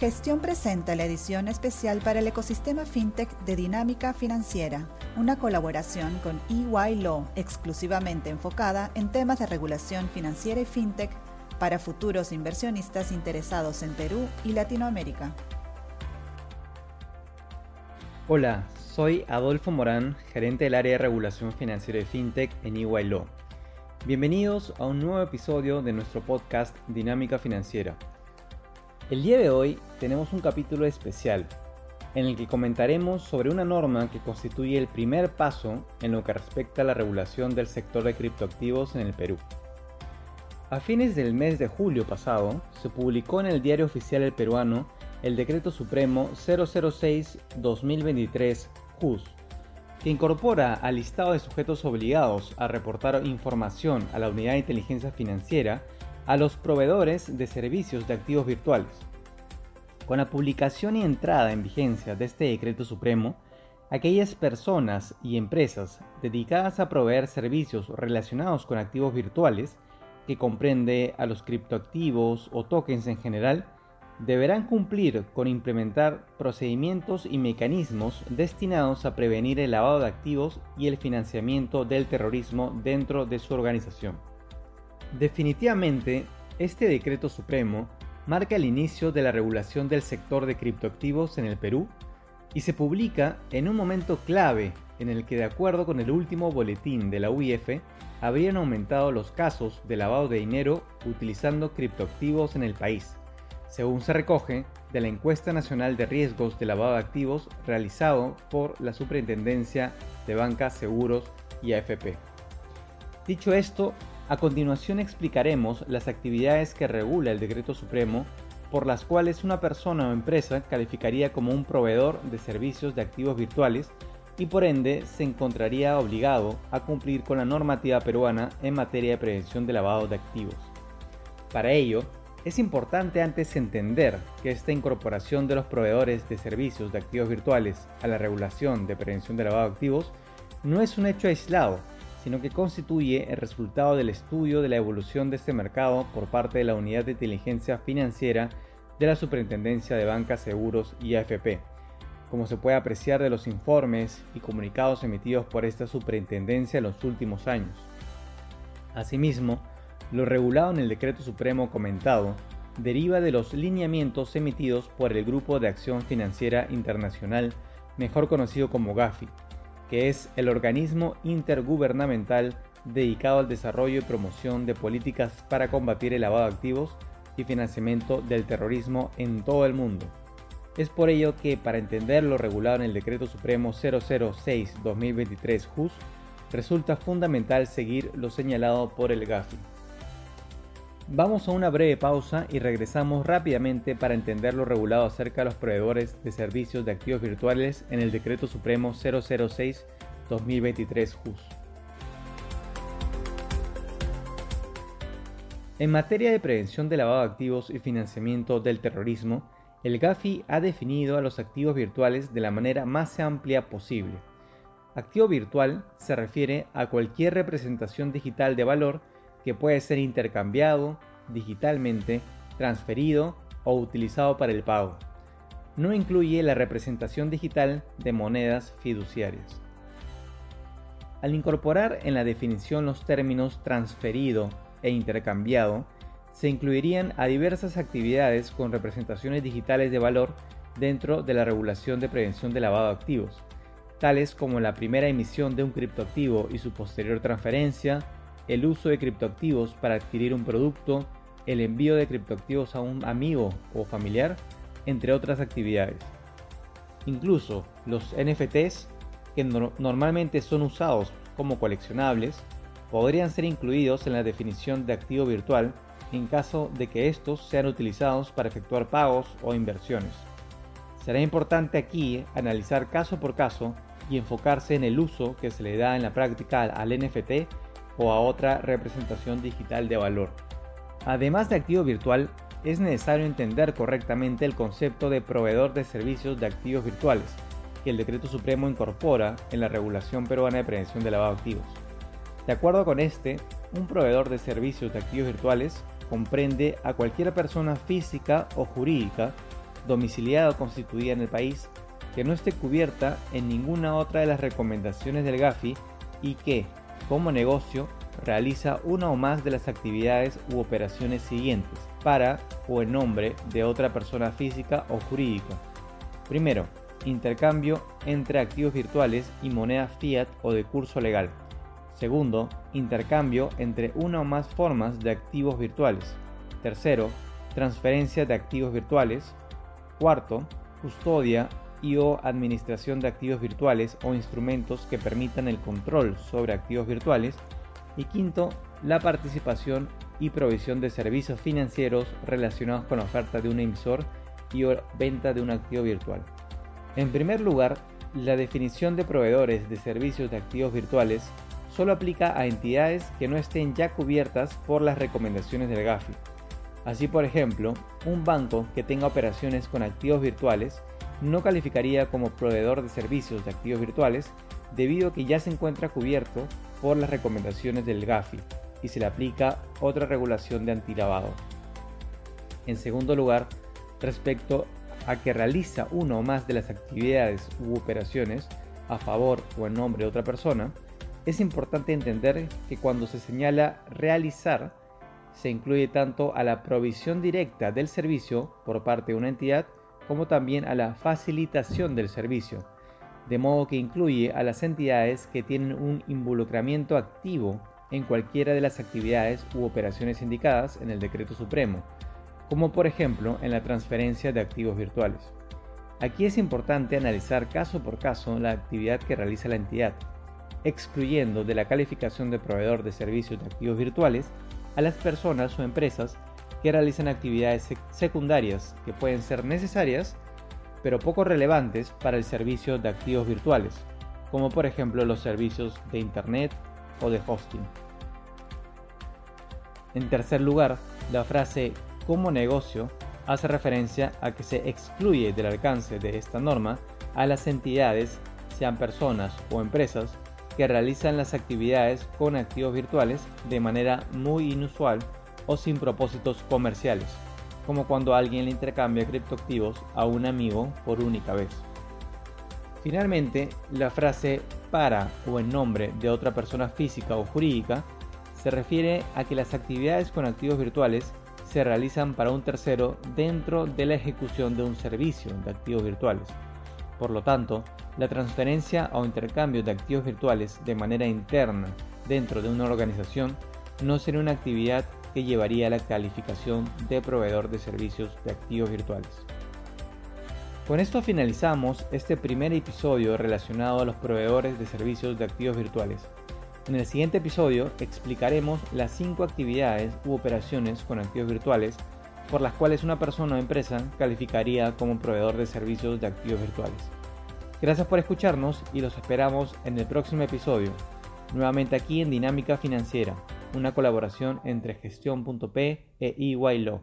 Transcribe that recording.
Gestión presenta la edición especial para el ecosistema FinTech de Dinámica Financiera, una colaboración con EY Law exclusivamente enfocada en temas de regulación financiera y FinTech para futuros inversionistas interesados en Perú y Latinoamérica. Hola, soy Adolfo Morán, gerente del área de regulación financiera y FinTech en EY Law. Bienvenidos a un nuevo episodio de nuestro podcast Dinámica Financiera el día de hoy tenemos un capítulo especial en el que comentaremos sobre una norma que constituye el primer paso en lo que respecta a la regulación del sector de criptoactivos en el Perú. A fines del mes de julio pasado, se publicó en el Diario Oficial El Peruano el Decreto Supremo 006-2023 JUS, que incorpora al listado de sujetos obligados a reportar información a la Unidad de Inteligencia Financiera a los proveedores de servicios de activos virtuales. Con la publicación y entrada en vigencia de este decreto supremo, aquellas personas y empresas dedicadas a proveer servicios relacionados con activos virtuales, que comprende a los criptoactivos o tokens en general, deberán cumplir con implementar procedimientos y mecanismos destinados a prevenir el lavado de activos y el financiamiento del terrorismo dentro de su organización. Definitivamente, este decreto supremo marca el inicio de la regulación del sector de criptoactivos en el Perú y se publica en un momento clave en el que de acuerdo con el último boletín de la UIF habrían aumentado los casos de lavado de dinero utilizando criptoactivos en el país, según se recoge de la encuesta nacional de riesgos de lavado de activos realizado por la Superintendencia de Bancas, Seguros y AFP. Dicho esto, a continuación explicaremos las actividades que regula el Decreto Supremo por las cuales una persona o empresa calificaría como un proveedor de servicios de activos virtuales y por ende se encontraría obligado a cumplir con la normativa peruana en materia de prevención de lavado de activos. Para ello, es importante antes entender que esta incorporación de los proveedores de servicios de activos virtuales a la regulación de prevención de lavado de activos no es un hecho aislado, sino que constituye el resultado del estudio de la evolución de este mercado por parte de la Unidad de Inteligencia Financiera de la Superintendencia de Bancas, Seguros y AFP, como se puede apreciar de los informes y comunicados emitidos por esta superintendencia en los últimos años. Asimismo, lo regulado en el decreto supremo comentado deriva de los lineamientos emitidos por el Grupo de Acción Financiera Internacional, mejor conocido como GAFI, que es el organismo intergubernamental dedicado al desarrollo y promoción de políticas para combatir el lavado de activos y financiamiento del terrorismo en todo el mundo. Es por ello que, para entender lo regulado en el Decreto Supremo 006-2023 JUS, resulta fundamental seguir lo señalado por el GAFI. Vamos a una breve pausa y regresamos rápidamente para entender lo regulado acerca de los proveedores de servicios de activos virtuales en el Decreto Supremo 006-2023 JUS. En materia de prevención de lavado de activos y financiamiento del terrorismo, el GAFI ha definido a los activos virtuales de la manera más amplia posible. Activo virtual se refiere a cualquier representación digital de valor que puede ser intercambiado digitalmente, transferido o utilizado para el pago. No incluye la representación digital de monedas fiduciarias. Al incorporar en la definición los términos transferido e intercambiado, se incluirían a diversas actividades con representaciones digitales de valor dentro de la regulación de prevención de lavado de activos, tales como la primera emisión de un criptoactivo y su posterior transferencia, el uso de criptoactivos para adquirir un producto, el envío de criptoactivos a un amigo o familiar, entre otras actividades. Incluso los NFTs, que normalmente son usados como coleccionables, podrían ser incluidos en la definición de activo virtual en caso de que estos sean utilizados para efectuar pagos o inversiones. Será importante aquí analizar caso por caso y enfocarse en el uso que se le da en la práctica al NFT o a otra representación digital de valor. Además de activo virtual, es necesario entender correctamente el concepto de proveedor de servicios de activos virtuales, que el Decreto Supremo incorpora en la regulación peruana de prevención de lavado de activos. De acuerdo con este, un proveedor de servicios de activos virtuales comprende a cualquier persona física o jurídica domiciliada o constituida en el país, que no esté cubierta en ninguna otra de las recomendaciones del GAFI y que, como negocio, realiza una o más de las actividades u operaciones siguientes para o en nombre de otra persona física o jurídica. Primero, intercambio entre activos virtuales y moneda fiat o de curso legal. Segundo, intercambio entre una o más formas de activos virtuales. Tercero, transferencia de activos virtuales. Cuarto, custodia y o administración de activos virtuales o instrumentos que permitan el control sobre activos virtuales. Y quinto, la participación y provisión de servicios financieros relacionados con la oferta de un emisor y o venta de un activo virtual. En primer lugar, la definición de proveedores de servicios de activos virtuales solo aplica a entidades que no estén ya cubiertas por las recomendaciones del GAFI. Así, por ejemplo, un banco que tenga operaciones con activos virtuales no calificaría como proveedor de servicios de activos virtuales debido a que ya se encuentra cubierto por las recomendaciones del GAFI y se le aplica otra regulación de antilavado. En segundo lugar, respecto a que realiza una o más de las actividades u operaciones a favor o en nombre de otra persona, es importante entender que cuando se señala realizar, se incluye tanto a la provisión directa del servicio por parte de una entidad como también a la facilitación del servicio, de modo que incluye a las entidades que tienen un involucramiento activo en cualquiera de las actividades u operaciones indicadas en el decreto supremo, como por ejemplo en la transferencia de activos virtuales. Aquí es importante analizar caso por caso la actividad que realiza la entidad, excluyendo de la calificación de proveedor de servicios de activos virtuales a las personas o empresas que realizan actividades secundarias que pueden ser necesarias pero poco relevantes para el servicio de activos virtuales, como por ejemplo los servicios de Internet o de hosting. En tercer lugar, la frase como negocio hace referencia a que se excluye del alcance de esta norma a las entidades, sean personas o empresas, que realizan las actividades con activos virtuales de manera muy inusual o sin propósitos comerciales, como cuando alguien le intercambia criptoactivos a un amigo por única vez. Finalmente, la frase para o en nombre de otra persona física o jurídica se refiere a que las actividades con activos virtuales se realizan para un tercero dentro de la ejecución de un servicio de activos virtuales. Por lo tanto, la transferencia o intercambio de activos virtuales de manera interna dentro de una organización no sería una actividad que llevaría a la calificación de proveedor de servicios de activos virtuales. Con esto finalizamos este primer episodio relacionado a los proveedores de servicios de activos virtuales. En el siguiente episodio explicaremos las 5 actividades u operaciones con activos virtuales por las cuales una persona o empresa calificaría como proveedor de servicios de activos virtuales. Gracias por escucharnos y los esperamos en el próximo episodio, nuevamente aquí en Dinámica Financiera, una colaboración entre gestión.p e Law.